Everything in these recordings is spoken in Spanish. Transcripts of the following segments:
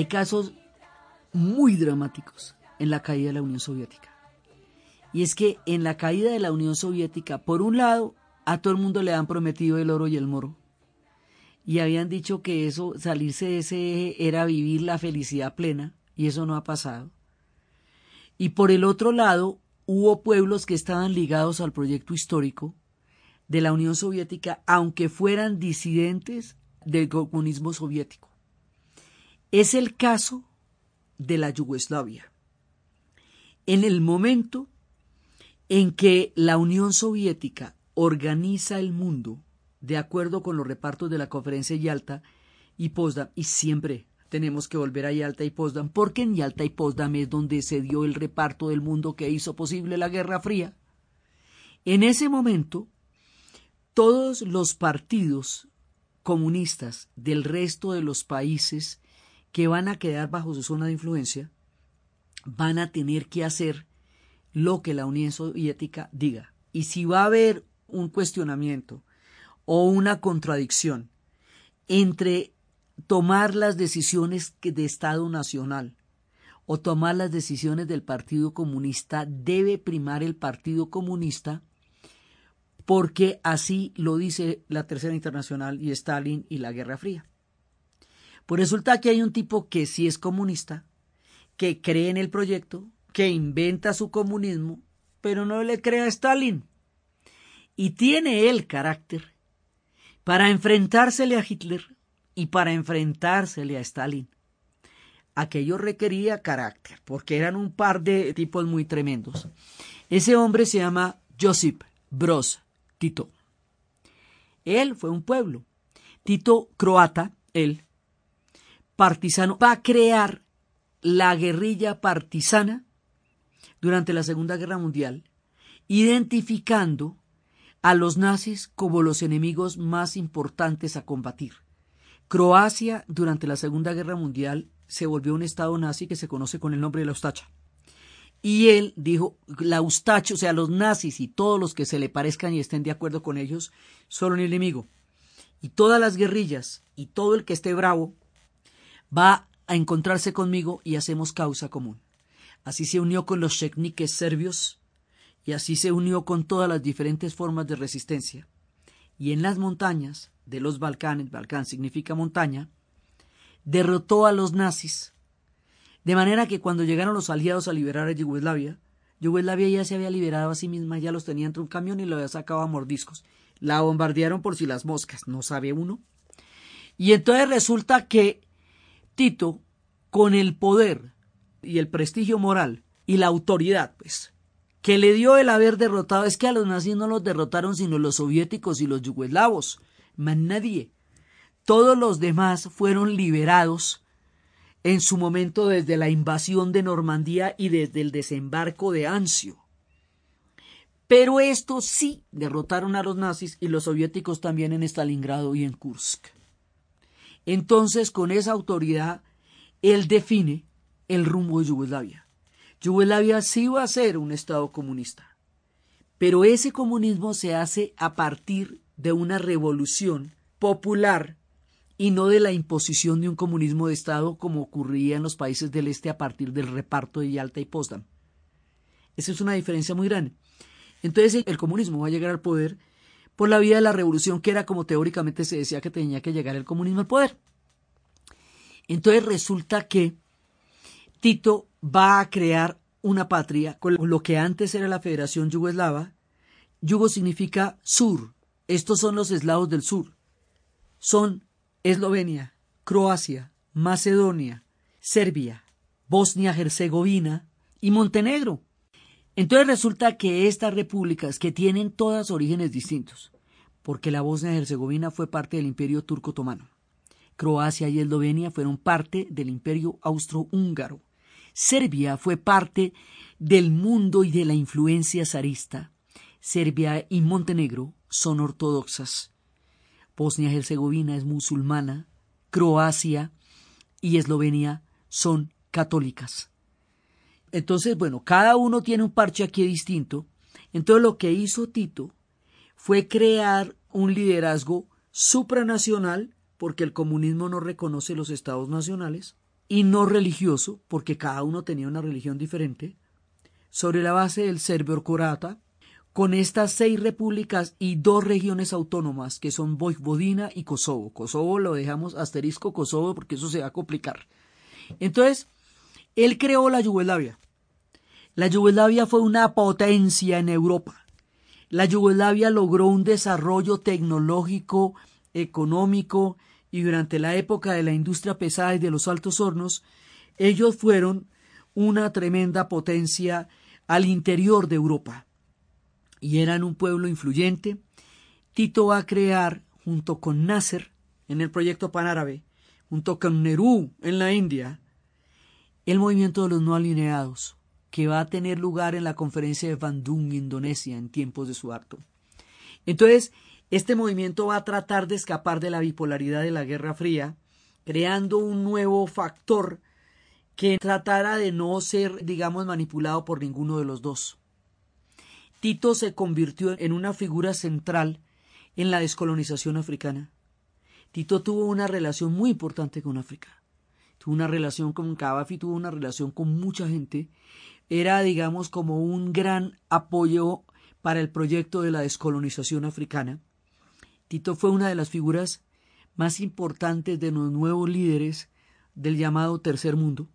hay casos muy dramáticos en la caída de la Unión Soviética. Y es que en la caída de la Unión Soviética, por un lado, a todo el mundo le han prometido el oro y el moro. Y habían dicho que eso, salirse de ese eje era vivir la felicidad plena, y eso no ha pasado. Y por el otro lado, hubo pueblos que estaban ligados al proyecto histórico de la Unión Soviética, aunque fueran disidentes del comunismo soviético. Es el caso de la Yugoslavia. En el momento en que la Unión Soviética organiza el mundo de acuerdo con los repartos de la conferencia de Yalta y Potsdam, y siempre tenemos que volver a Yalta y Potsdam, porque en Yalta y Potsdam es donde se dio el reparto del mundo que hizo posible la Guerra Fría. En ese momento, todos los partidos comunistas del resto de los países que van a quedar bajo su zona de influencia van a tener que hacer lo que la Unión Soviética diga. Y si va a haber un cuestionamiento o una contradicción entre tomar las decisiones de Estado Nacional o tomar las decisiones del Partido Comunista, debe primar el Partido Comunista porque así lo dice la Tercera Internacional y Stalin y la Guerra Fría. Pues resulta que hay un tipo que sí es comunista, que cree en el proyecto, que inventa su comunismo, pero no le cree a Stalin. Y tiene el carácter para enfrentársele a Hitler y para enfrentársele a Stalin. Aquello requería carácter, porque eran un par de tipos muy tremendos. Ese hombre se llama Josip Broz Tito. Él fue un pueblo. Tito croata, él, partisano, va a crear la guerrilla partisana durante la Segunda Guerra Mundial, identificando a los nazis como los enemigos más importantes a combatir. Croacia durante la Segunda Guerra Mundial se volvió un estado nazi que se conoce con el nombre de la Ustacha. Y él dijo, la Ustacha, o sea, los nazis y todos los que se le parezcan y estén de acuerdo con ellos, son un enemigo. Y todas las guerrillas y todo el que esté bravo va a encontrarse conmigo y hacemos causa común. Así se unió con los chechniques serbios y así se unió con todas las diferentes formas de resistencia. Y en las montañas de los Balcanes, Balcán significa montaña, derrotó a los nazis. De manera que cuando llegaron los aliados a liberar a Yugoslavia, Yugoslavia ya se había liberado a sí misma, ya los tenía entre un camión y lo había sacado a mordiscos. La bombardearon por si las moscas, no sabe uno. Y entonces resulta que Tito, con el poder y el prestigio moral y la autoridad, pues, que le dio el haber derrotado, es que a los nazis no los derrotaron sino los soviéticos y los yugoslavos, más nadie. Todos los demás fueron liberados en su momento desde la invasión de Normandía y desde el desembarco de Anzio. Pero estos sí derrotaron a los nazis y los soviéticos también en Stalingrado y en Kursk. Entonces, con esa autoridad, él define el rumbo de Yugoslavia. Yugoslavia sí va a ser un Estado comunista, pero ese comunismo se hace a partir de una revolución popular y no de la imposición de un comunismo de Estado como ocurría en los países del Este a partir del reparto de Yalta y Potsdam. Esa es una diferencia muy grande. Entonces el comunismo va a llegar al poder por la vía de la revolución, que era como teóricamente se decía que tenía que llegar el comunismo al poder. Entonces resulta que Tito va a crear una patria con lo que antes era la Federación Yugoslava. Yugo significa sur. Estos son los eslavos del sur. Son Eslovenia, Croacia, Macedonia, Serbia, Bosnia-Herzegovina y Montenegro. Entonces resulta que estas repúblicas que tienen todas orígenes distintos, porque la Bosnia-Herzegovina fue parte del Imperio Turco-Otomano, Croacia y Eslovenia fueron parte del Imperio Austrohúngaro, Serbia fue parte del mundo y de la influencia zarista. Serbia y Montenegro son ortodoxas. Bosnia-Herzegovina es musulmana. Croacia y Eslovenia son católicas. Entonces, bueno, cada uno tiene un parche aquí distinto. Entonces lo que hizo Tito fue crear un liderazgo supranacional, porque el comunismo no reconoce los estados nacionales, y no religioso, porque cada uno tenía una religión diferente, sobre la base del serbio-croata, con estas seis repúblicas y dos regiones autónomas que son Vojvodina y Kosovo. Kosovo lo dejamos asterisco Kosovo porque eso se va a complicar. Entonces, él creó la Yugoslavia. La Yugoslavia fue una potencia en Europa. La Yugoslavia logró un desarrollo tecnológico, económico y durante la época de la industria pesada y de los altos hornos, ellos fueron una tremenda potencia al interior de Europa y eran un pueblo influyente. Tito va a crear, junto con Nasser, en el proyecto panárabe, junto con Nerú en la India, el movimiento de los no alineados, que va a tener lugar en la conferencia de Bandung, Indonesia, en tiempos de su acto. Entonces, este movimiento va a tratar de escapar de la bipolaridad de la Guerra Fría, creando un nuevo factor que tratara de no ser, digamos, manipulado por ninguno de los dos. Tito se convirtió en una figura central en la descolonización africana. Tito tuvo una relación muy importante con África. Tuvo una relación con Gaddafi, tuvo una relación con mucha gente. Era, digamos, como un gran apoyo para el proyecto de la descolonización africana. Tito fue una de las figuras más importantes de los nuevos líderes del llamado Tercer Mundo.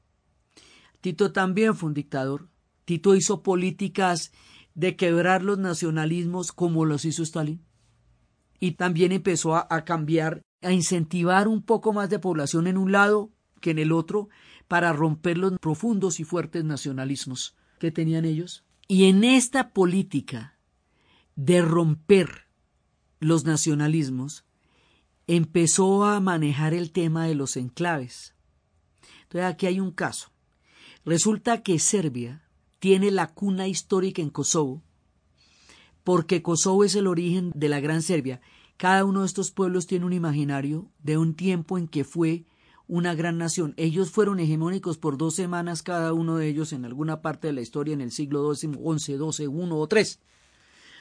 Tito también fue un dictador. Tito hizo políticas de quebrar los nacionalismos como los hizo Stalin. Y también empezó a, cambiar, a incentivar un poco más de población en un lado que en el otro para romper los profundos y fuertes nacionalismos que tenían ellos. Y en esta política de romper los nacionalismos, empezó a manejar el tema de los enclaves. Entonces aquí hay un caso. Resulta que Serbia tiene la cuna histórica en Kosovo, porque Kosovo es el origen de la Gran Serbia. Cada uno de estos pueblos tiene un imaginario de un tiempo en que fue una gran nación. Ellos fueron hegemónicos por dos semanas cada uno de ellos en alguna parte de la historia en el siglo XI, XI, XII, uno o tres.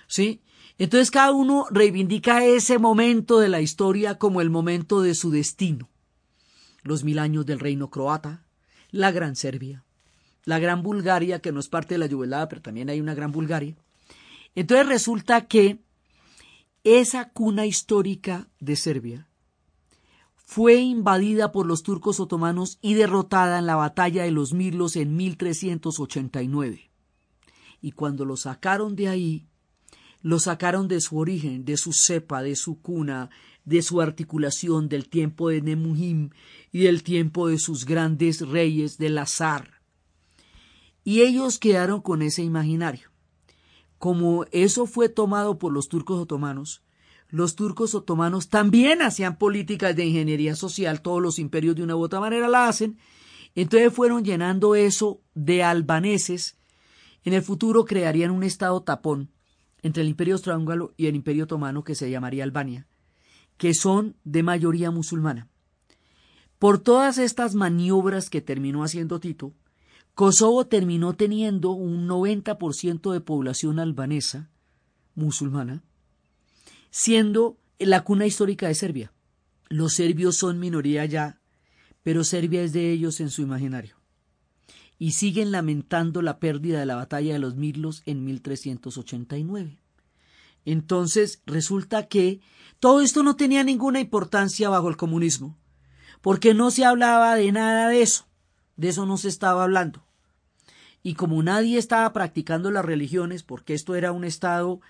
¿Sí? Entonces cada uno reivindica ese momento de la historia como el momento de su destino. Los mil años del reino croata, la Gran Serbia, la Gran Bulgaria, que no es parte de la Yugoslavia, pero también hay una Gran Bulgaria. Entonces resulta que esa cuna histórica de Serbia fue invadida por los turcos otomanos y derrotada en la batalla de los Mirlos en 1389. Y cuando lo sacaron de ahí, lo sacaron de su origen, de su cepa, de su cuna, de su articulación, del tiempo de Nemuhim y del tiempo de sus grandes reyes del azar. Y ellos quedaron con ese imaginario. Como eso fue tomado por los turcos otomanos, los turcos otomanos también hacían políticas de ingeniería social, todos los imperios de una u otra manera la hacen, entonces fueron llenando eso de albaneses, en el futuro crearían un estado tapón entre el imperio austrohúngaro y el imperio otomano que se llamaría Albania, que son de mayoría musulmana. Por todas estas maniobras que terminó haciendo Tito, Kosovo terminó teniendo un 90% de población albanesa, musulmana, siendo la cuna histórica de Serbia. Los serbios son minoría ya, pero Serbia es de ellos en su imaginario. Y siguen lamentando la pérdida de la batalla de los Mirlos en 1389. Entonces resulta que todo esto no tenía ninguna importancia bajo el comunismo, porque no se hablaba de nada de eso, de eso no se estaba hablando. Y como nadie estaba practicando las religiones, porque esto era un estado,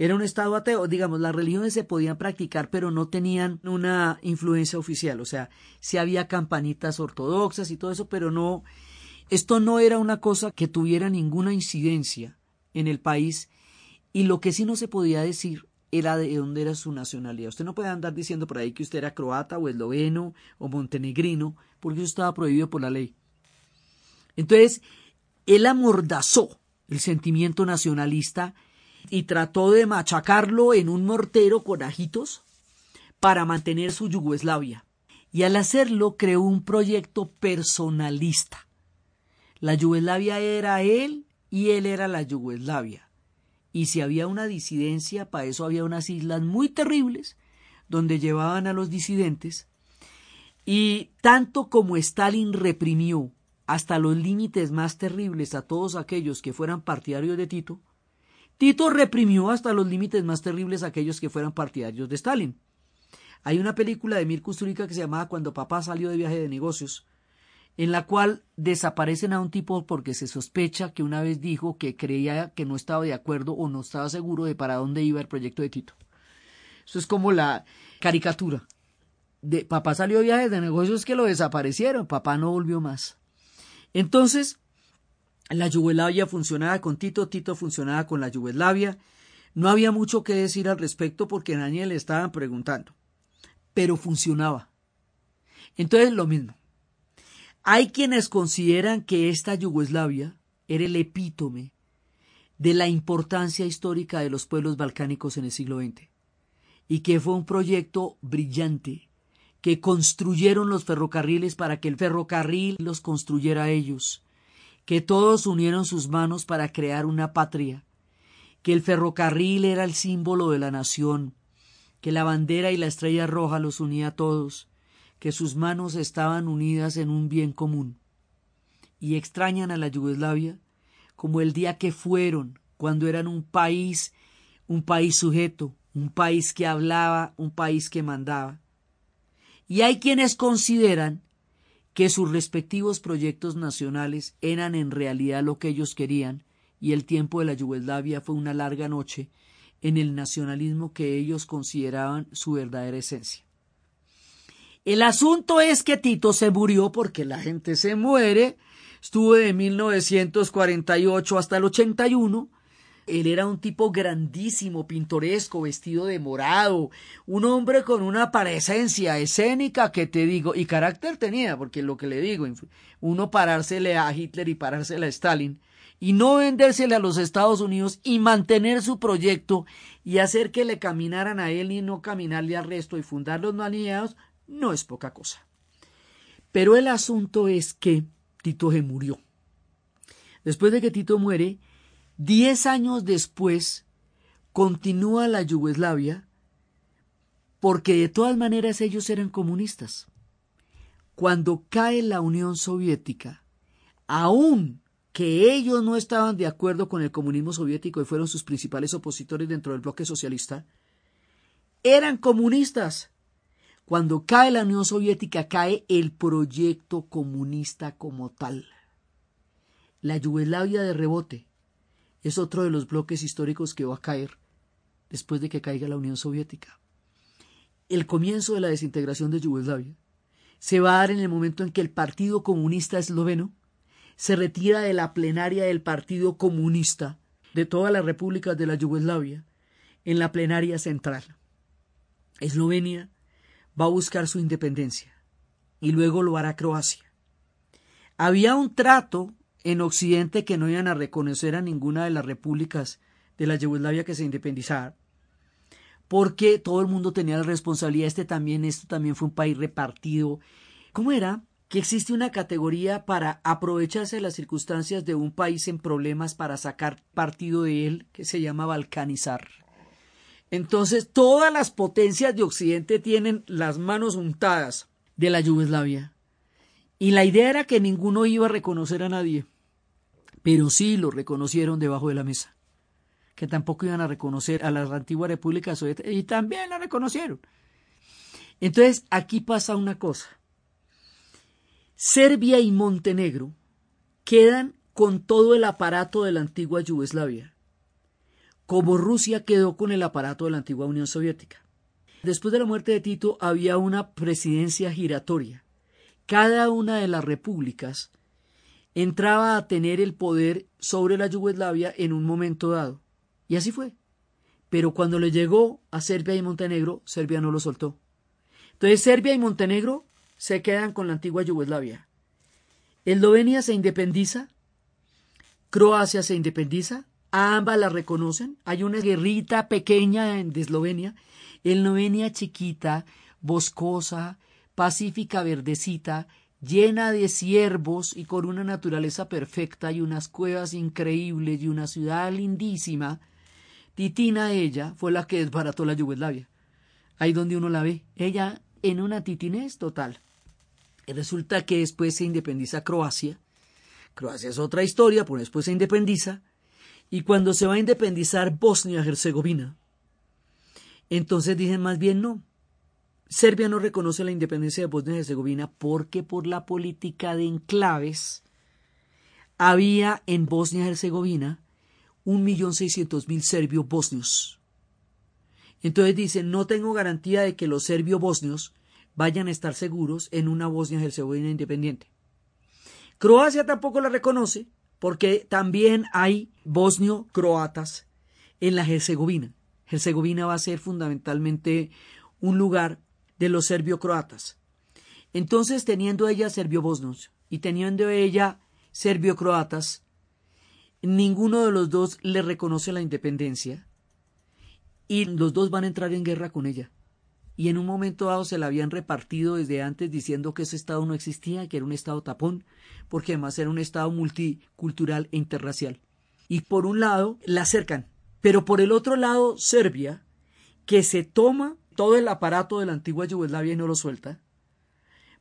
era un estado ateo, digamos, las religiones se podían practicar, pero no tenían una influencia oficial. O sea, sí había campanitas ortodoxas y todo eso, pero no, esto no era una cosa que tuviera ninguna incidencia en el país. Y lo que sí no se podía decir era de dónde era su nacionalidad. Usted no puede andar diciendo por ahí que usted era croata o esloveno o montenegrino, porque eso estaba prohibido por la ley. Entonces, él amordazó el sentimiento nacionalista y trató de machacarlo en un mortero con ajitos para mantener su Yugoslavia. Y al hacerlo creó un proyecto personalista. La Yugoslavia era él y él era la Yugoslavia. Y si había una disidencia, para eso había unas islas muy terribles donde llevaban a los disidentes Y tanto como Stalin reprimió hasta los límites más terribles a todos aquellos que fueran partidarios de Tito, Tito reprimió hasta los límites más terribles a aquellos que fueran partidarios de Stalin. Hay una película de Mir Kusturica que se llamaba Cuando papá salió de viaje de negocios, en la cual desaparecen a un tipo porque se sospecha que una vez dijo que creía que no estaba de acuerdo o no estaba seguro de para dónde iba el proyecto de Tito. Eso es como la caricatura. De, papá salió de viaje de negocios que lo desaparecieron, papá no volvió más. Entonces, la Yugoslavia funcionaba con Tito, Tito funcionaba con la Yugoslavia. No había mucho que decir al respecto porque nadie le estaban preguntando, pero funcionaba. Entonces, lo mismo. Hay quienes consideran que esta Yugoslavia era el epítome de la importancia histórica de los pueblos balcánicos en el siglo XX y que fue un proyecto brillante que construyeron los ferrocarriles para que el ferrocarril los construyera ellos, que todos unieron sus manos para crear una patria, que el ferrocarril era el símbolo de la nación, que la bandera y la estrella roja los unía a todos, que sus manos estaban unidas en un bien común. Y extrañan a la Yugoslavia como el día que fueron, cuando eran un país, un país sujeto, un país que hablaba, un país que mandaba. Y hay quienes consideran que sus respectivos proyectos nacionales eran en realidad lo que ellos querían, y el tiempo de la Yugoslavia fue una larga noche en el nacionalismo que ellos consideraban su verdadera esencia. El asunto es que Tito se murió porque la gente se muere. Estuvo de 1948 hasta el 81. Él era un tipo grandísimo, pintoresco, vestido de morado, un hombre con una presencia escénica que te digo, y carácter tenía, porque lo que le digo, uno parársele a Hitler y parársele a Stalin, y no vendérsele a los Estados Unidos y mantener su proyecto y hacer que le caminaran a él y no caminarle al resto y fundar los no no es poca cosa. Pero el asunto es que Tito se murió. Después de que Tito muere, diez años después continúa la Yugoslavia porque de todas maneras ellos eran comunistas. Cuando cae la Unión Soviética, aún que ellos no estaban de acuerdo con el comunismo soviético y fueron sus principales opositores dentro del bloque socialista, eran comunistas cuando cae la Unión Soviética, cae el proyecto comunista como tal. La Yugoslavia de rebote es otro de los bloques históricos que va a caer después de que caiga la Unión Soviética. El comienzo de la desintegración de Yugoslavia se va a dar en el momento en que el Partido Comunista Esloveno se retira de la plenaria del Partido Comunista de todas las repúblicas de la Yugoslavia en la plenaria central. Eslovenia va a buscar su independencia y luego lo hará Croacia. Había un trato en Occidente que no iban a reconocer a ninguna de las repúblicas de la Yugoslavia que se independizaran, porque todo el mundo tenía la responsabilidad, este también, esto también fue un país repartido. ¿Cómo era? Que existe una categoría para aprovecharse de las circunstancias de un país en problemas para sacar partido de él, que se llama balcanizar. Entonces, todas las potencias de Occidente tienen las manos untadas de la Yugoslavia. Y la idea era que ninguno iba a reconocer a nadie. Pero sí lo reconocieron debajo de la mesa. Que tampoco iban a reconocer a la antigua República Soviética. Y también la reconocieron. Entonces, aquí pasa una cosa. Serbia y Montenegro quedan con todo el aparato de la antigua Yugoslavia como Rusia quedó con el aparato de la antigua Unión Soviética. Después de la muerte de Tito había una presidencia giratoria. Cada una de las repúblicas entraba a tener el poder sobre la Yugoslavia en un momento dado. Y así fue. Pero cuando le llegó a Serbia y Montenegro, Serbia no lo soltó. Entonces Serbia y Montenegro se quedan con la antigua Yugoslavia. Eslovenia se independiza, Croacia se independiza, ambas la reconocen. Hay una guerrita pequeña de Eslovenia, Eslovenia chiquita, boscosa, pacífica, verdecita, llena de ciervos y con una naturaleza perfecta y unas cuevas increíbles y una ciudad lindísima. Titina ella fue la que desbarató la Yugoslavia. Ahí donde uno la ve, ella en una titinez total. Y resulta que después se independiza Croacia. Croacia es otra historia, pero después se independiza. Y cuando se va a independizar Bosnia-Herzegovina, entonces dicen más bien no. Serbia no reconoce la independencia de Bosnia-Herzegovina porque por la política de enclaves había en un millón seiscientos mil serbios bosnios. Entonces dicen, no tengo garantía de que los serbios bosnios vayan a estar seguros en una Bosnia-Herzegovina independiente. Croacia tampoco la reconoce porque también hay bosnio-croatas en la Herzegovina. Herzegovina va a ser fundamentalmente un lugar de los serbio-croatas. Entonces, teniendo ella serbio-bosnos y teniendo ella serbio-croatas, ninguno de los dos le reconoce la independencia y los dos van a entrar en guerra con ella. Y en un momento dado se la habían repartido desde antes diciendo que ese Estado no existía, que era un Estado tapón, porque además era un Estado multicultural e interracial. Y por un lado la acercan, pero por el otro lado Serbia, que se toma todo el aparato de la antigua Yugoslavia y no lo suelta.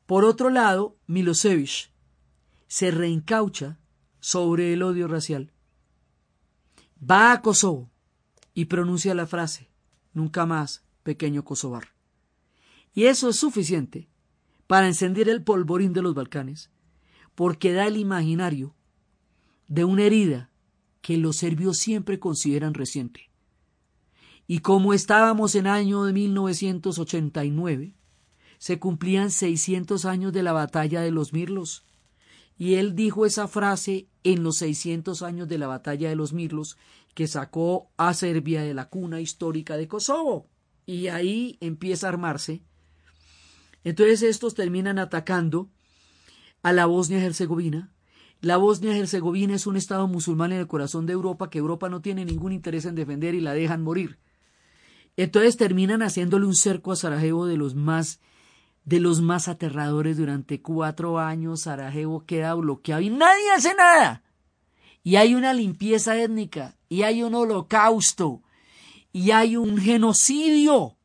Por otro lado, Milosevic se reencaucha sobre el odio racial. Va a Kosovo y pronuncia la frase, nunca más, pequeño Kosovar. Y eso es suficiente para encender el polvorín de los Balcanes, porque da el imaginario de una herida que los serbios siempre consideran reciente. Y como estábamos en año de 1989, se cumplían 600 años de la batalla de los Mirlos. Y él dijo esa frase en los 600 años de la batalla de los Mirlos que sacó a Serbia de la cuna histórica de Kosovo. Y ahí empieza a armarse. Entonces estos terminan atacando a la Bosnia-Herzegovina. La Bosnia-Herzegovina es un estado musulmán en el corazón de Europa que Europa no tiene ningún interés en defender y la dejan morir. Entonces terminan haciéndole un cerco a Sarajevo de los más de los más aterradores durante cuatro años. Sarajevo queda bloqueado y nadie hace nada. Y hay una limpieza étnica, y hay un holocausto, y hay un genocidio.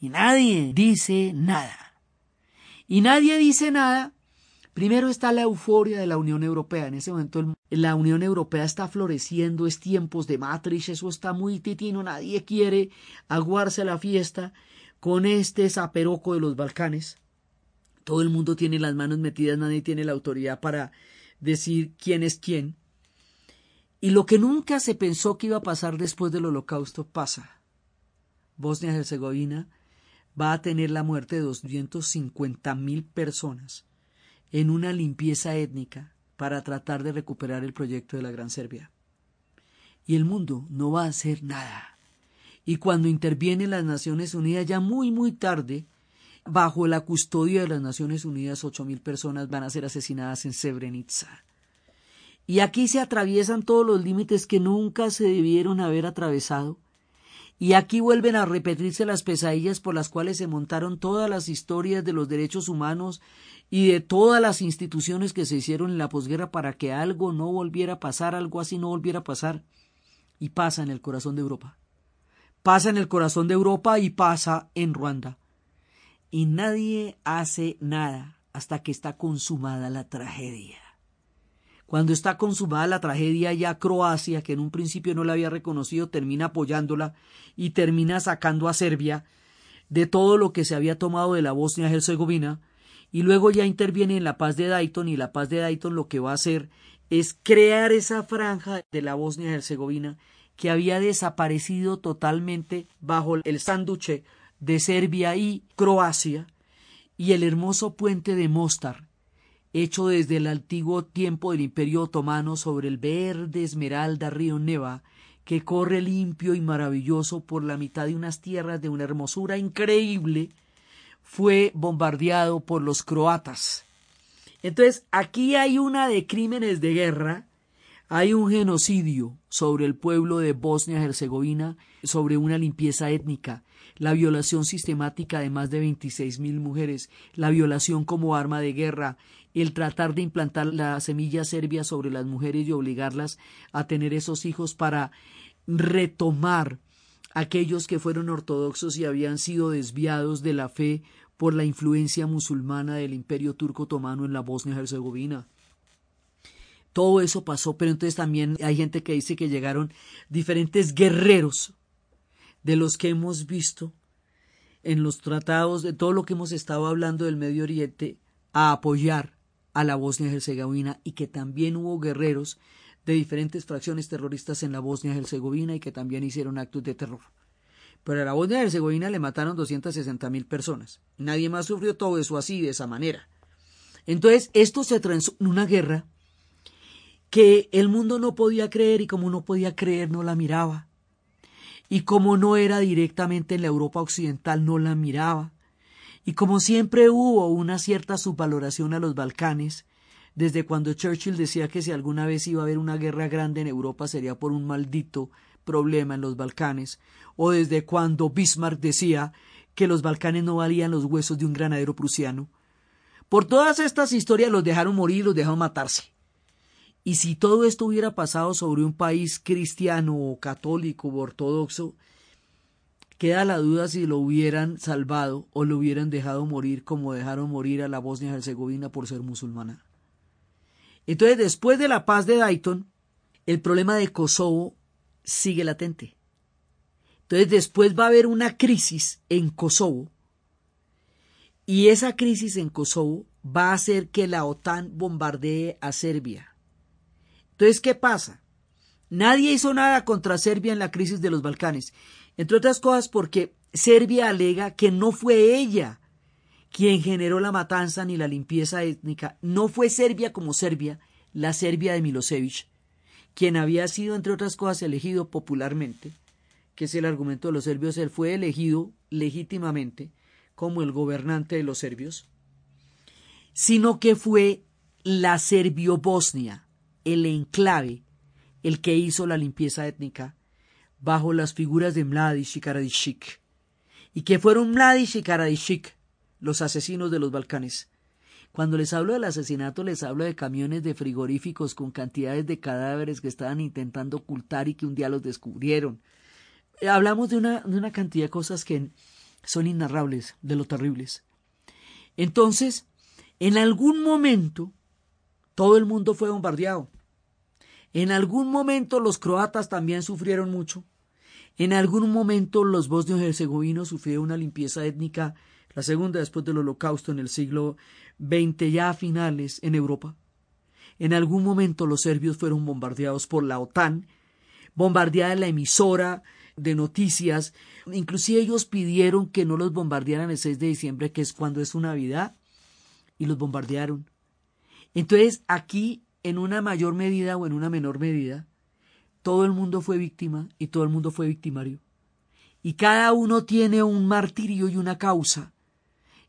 Y nadie dice nada. Y nadie dice nada. Primero está la euforia de la Unión Europea. En ese momento la Unión Europea está floreciendo, es tiempos de matriz, eso está muy titino, nadie quiere aguarse la fiesta con este zaperoco de los Balcanes. Todo el mundo tiene las manos metidas, nadie tiene la autoridad para decir quién es quién. Y lo que nunca se pensó que iba a pasar después del holocausto pasa. Bosnia-Herzegovina va a tener la muerte de 250 mil personas en una limpieza étnica para tratar de recuperar el proyecto de la Gran Serbia. Y el mundo no va a hacer nada. Y cuando intervienen las Naciones Unidas ya muy muy tarde, Bajo la custodia de las Naciones Unidas, ocho mil personas van a ser asesinadas en Srebrenica. Y aquí se atraviesan todos los límites que nunca se debieron haber atravesado. Y aquí vuelven a repetirse las pesadillas por las cuales se montaron todas las historias de los derechos humanos y de todas las instituciones que se hicieron en la posguerra para que algo no volviera a pasar, algo así no volviera a pasar. Y pasa en el corazón de Europa. Pasa en el corazón de Europa y pasa en Ruanda y nadie hace nada hasta que está consumada la tragedia. Cuando está consumada la tragedia, ya Croacia, que en un principio no la había reconocido, termina apoyándola y termina sacando a Serbia de todo lo que se había tomado de la Bosnia-Herzegovina, y luego ya interviene en la paz de Dayton, y la paz de Dayton lo que va a hacer es crear esa franja de la Bosnia-Herzegovina que había desaparecido totalmente bajo el sánduche de Serbia y Croacia, y el hermoso puente de Mostar, hecho desde el antiguo tiempo del Imperio Otomano sobre el verde esmeralda río Neva, que corre limpio y maravilloso por la mitad de unas tierras de una hermosura increíble, fue bombardeado por los croatas. Entonces, aquí hay una de crímenes de guerra, hay un genocidio sobre el pueblo de Bosnia-Herzegovina, sobre una limpieza étnica, la violación sistemática de más de 26.000 mujeres, la violación como arma de guerra, el tratar de implantar la semilla serbia sobre las mujeres y obligarlas a tener esos hijos para retomar aquellos que fueron ortodoxos y habían sido desviados de la fe por la influencia musulmana del imperio turco otomano en la Bosnia-Herzegovina. Todo eso pasó, pero entonces también hay gente que dice que llegaron diferentes guerreros de los que hemos visto en los tratados de todo lo que hemos estado hablando del Medio Oriente a apoyar a la Bosnia-Herzegovina y que también hubo guerreros de diferentes fracciones terroristas en la Bosnia-Herzegovina y que también hicieron actos de terror. Pero a la Bosnia-Herzegovina le mataron 260 mil personas. Nadie más sufrió todo eso así, de esa manera. Entonces, esto se transformó en una guerra que el mundo no podía creer y como no podía creer no la miraba. Y como no era directamente en la Europa occidental no la miraba. Y como siempre hubo una cierta subvaloración a los Balcanes, desde cuando Churchill decía que si alguna vez iba a haber una guerra grande en Europa sería por un maldito problema en los Balcanes, o desde cuando Bismarck decía que los Balcanes no valían los huesos de un granadero prusiano. Por todas estas historias los dejaron morir, los dejaron matarse. Y si todo esto hubiera pasado sobre un país cristiano o católico o ortodoxo, queda la duda si lo hubieran salvado o lo hubieran dejado morir como dejaron morir a la Bosnia-Herzegovina por ser musulmana. Entonces, después de la paz de Dayton, el problema de Kosovo sigue latente. Entonces, después va a haber una crisis en Kosovo y esa crisis en Kosovo va a hacer que la OTAN bombardee a Serbia. Entonces, ¿qué pasa? Nadie hizo nada contra Serbia en la crisis de los Balcanes, entre otras cosas porque Serbia alega que no fue ella quien generó la matanza ni la limpieza étnica, no fue Serbia como Serbia, la Serbia de Milosevic, quien había sido, entre otras cosas, elegido popularmente, que es el argumento de los serbios, él fue elegido legítimamente como el gobernante de los serbios, sino que fue la Serbio-Bosnia, el enclave, el que hizo la limpieza étnica bajo las figuras de Mladic y Karadishik, y que fueron Mladic y Karadishik los asesinos de los Balcanes. Cuando les hablo del asesinato, les hablo de camiones de frigoríficos con cantidades de cadáveres que estaban intentando ocultar y que un día los descubrieron. Eh, hablamos de una, de una cantidad de cosas que son inarrables, de lo terribles. Entonces, en algún momento, todo el mundo fue bombardeado. En algún momento los croatas también sufrieron mucho. En algún momento los bosnios herzegovinos sufrieron una limpieza étnica, la segunda después del holocausto en el siglo XX ya a finales en Europa. En algún momento los serbios fueron bombardeados por la OTAN, bombardeada la emisora de noticias, inclusive ellos pidieron que no los bombardearan el 6 de diciembre, que es cuando es su Navidad, y los bombardearon. Entonces, aquí, en una mayor medida o en una menor medida, todo el mundo fue víctima y todo el mundo fue victimario. Y cada uno tiene un martirio y una causa,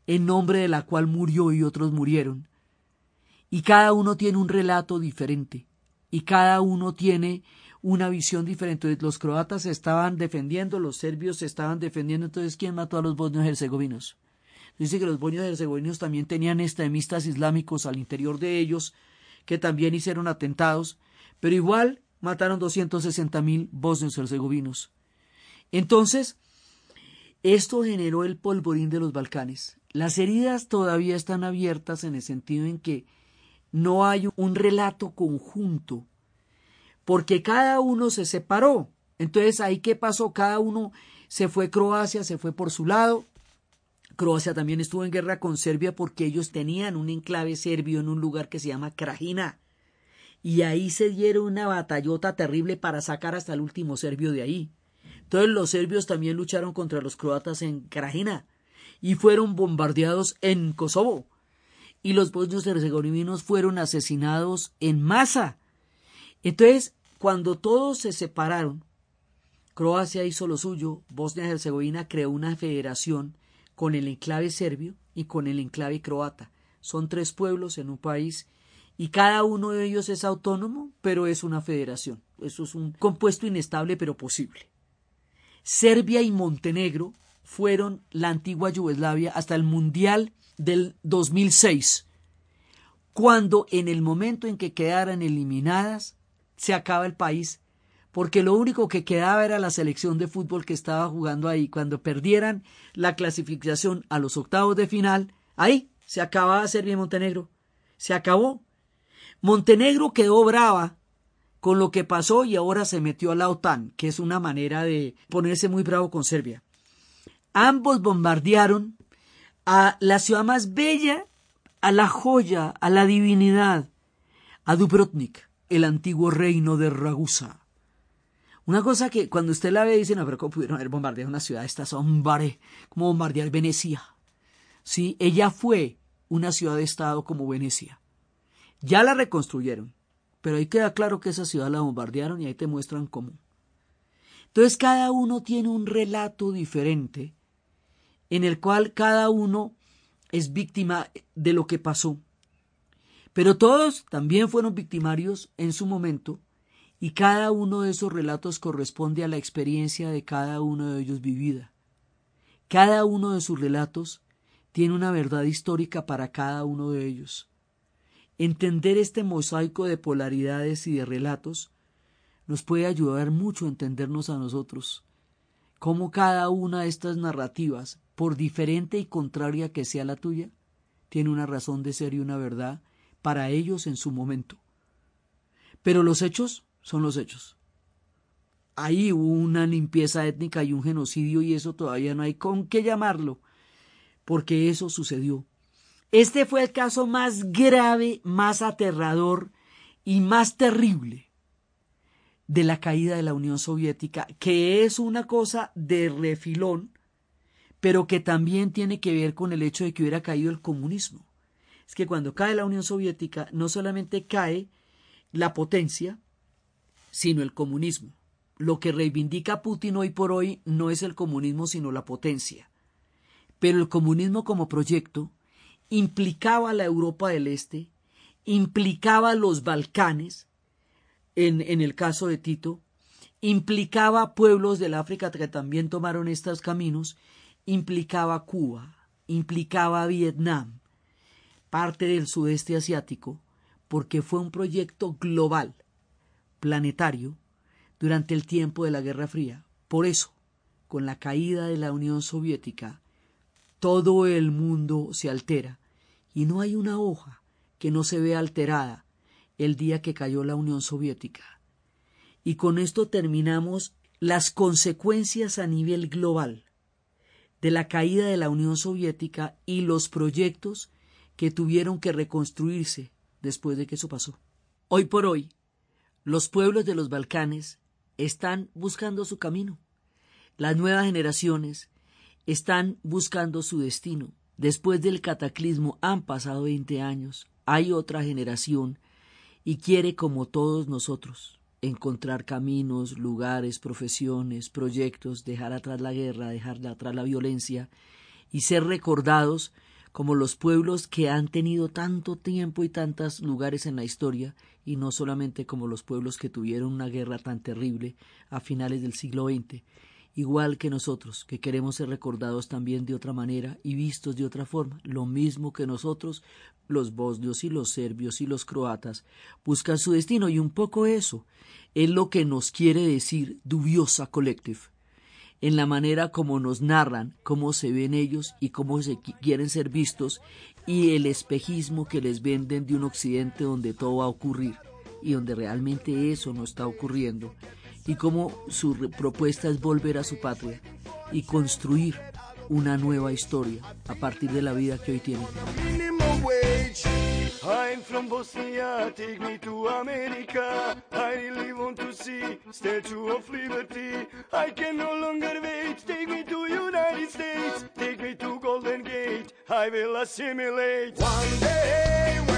en nombre de la cual murió y otros murieron. Y cada uno tiene un relato diferente, y cada uno tiene una visión diferente. Los croatas estaban defendiendo, los serbios se estaban defendiendo, entonces ¿quién mató a los bosnios herzegovinos? Dice que los bosnios herzegovinos también tenían extremistas islámicos al interior de ellos, que también hicieron atentados, pero igual mataron 260 mil bosnios herzegovinos. Entonces, esto generó el polvorín de los Balcanes. Las heridas todavía están abiertas en el sentido en que no hay un relato conjunto, porque cada uno se separó. Entonces, ahí qué pasó? Cada uno se fue Croacia, se fue por su lado, Croacia también estuvo en guerra con Serbia porque ellos tenían un enclave serbio en un lugar que se llama Krajina. Y ahí se dieron una batallota terrible para sacar hasta el último serbio de ahí. Entonces los serbios también lucharon contra los croatas en Krajina y fueron bombardeados en Kosovo. Y los bosnios herzegovinos fueron asesinados en masa. Entonces, cuando todos se separaron, Croacia hizo lo suyo, Bosnia-Herzegovina creó una federación con el enclave serbio y con el enclave croata. Son tres pueblos en un país y cada uno de ellos es autónomo, pero es una federación. Eso es un compuesto inestable, pero posible. Serbia y Montenegro fueron la antigua Yugoslavia hasta el Mundial del 2006, cuando en el momento en que quedaran eliminadas, se acaba el país, porque lo único que quedaba era la selección de fútbol que estaba jugando ahí. Cuando perdieran la clasificación a los octavos de final, ahí se acababa Serbia y Montenegro. Se acabó. Montenegro quedó brava con lo que pasó y ahora se metió a la OTAN, que es una manera de ponerse muy bravo con Serbia. Ambos bombardearon a la ciudad más bella, a la joya, a la divinidad, a Dubrovnik, el antiguo reino de Ragusa. Una cosa que cuando usted la ve dice, no, pero ¿cómo pudieron haber bombardeado una ciudad? Estas hombre, como bombardear Venecia. Sí, ella fue una ciudad de estado como Venecia. Ya la reconstruyeron, pero ahí queda claro que esa ciudad la bombardearon y ahí te muestran cómo. Entonces cada uno tiene un relato diferente en el cual cada uno es víctima de lo que pasó. Pero todos también fueron victimarios en su momento y cada uno de esos relatos corresponde a la experiencia de cada uno de ellos vivida. Cada uno de sus relatos tiene una verdad histórica para cada uno de ellos. Entender este mosaico de polaridades y de relatos nos puede ayudar mucho a entendernos a nosotros, cómo cada una de estas narrativas, por diferente y contraria que sea la tuya, tiene una razón de ser y una verdad para ellos en su momento. Pero los hechos son los hechos. Ahí hubo una limpieza étnica y un genocidio y eso todavía no hay con qué llamarlo, porque eso sucedió. Este fue el caso más grave, más aterrador y más terrible de la caída de la Unión Soviética, que es una cosa de refilón, pero que también tiene que ver con el hecho de que hubiera caído el comunismo. Es que cuando cae la Unión Soviética no solamente cae la potencia, sino el comunismo. Lo que reivindica Putin hoy por hoy no es el comunismo, sino la potencia. Pero el comunismo como proyecto implicaba la Europa del Este, implicaba los Balcanes, en, en el caso de Tito, implicaba pueblos del África que también tomaron estos caminos, implicaba Cuba, implicaba Vietnam, parte del sudeste asiático, porque fue un proyecto global, planetario, durante el tiempo de la Guerra Fría. Por eso, con la caída de la Unión Soviética, todo el mundo se altera y no hay una hoja que no se vea alterada el día que cayó la Unión Soviética. Y con esto terminamos las consecuencias a nivel global de la caída de la Unión Soviética y los proyectos que tuvieron que reconstruirse después de que eso pasó. Hoy por hoy, los pueblos de los Balcanes están buscando su camino. Las nuevas generaciones están buscando su destino. Después del cataclismo han pasado 20 años, hay otra generación y quiere, como todos nosotros, encontrar caminos, lugares, profesiones, proyectos, dejar atrás la guerra, dejar atrás la violencia y ser recordados como los pueblos que han tenido tanto tiempo y tantos lugares en la historia, y no solamente como los pueblos que tuvieron una guerra tan terrible a finales del siglo XX, igual que nosotros, que queremos ser recordados también de otra manera y vistos de otra forma, lo mismo que nosotros, los bosnios y los serbios y los croatas, buscan su destino. Y un poco eso es lo que nos quiere decir Dubiosa Collective, en la manera como nos narran, cómo se ven ellos y cómo se quieren ser vistos y el espejismo que les venden de un occidente donde todo va a ocurrir y donde realmente eso no está ocurriendo y cómo su propuesta es volver a su patria y construir una nueva historia a partir de la vida que hoy tienen. I'm from Bosnia, take me to America. I really want to see Statue of Liberty. I can no longer wait, take me to United States. Take me to Golden Gate, I will assimilate. One day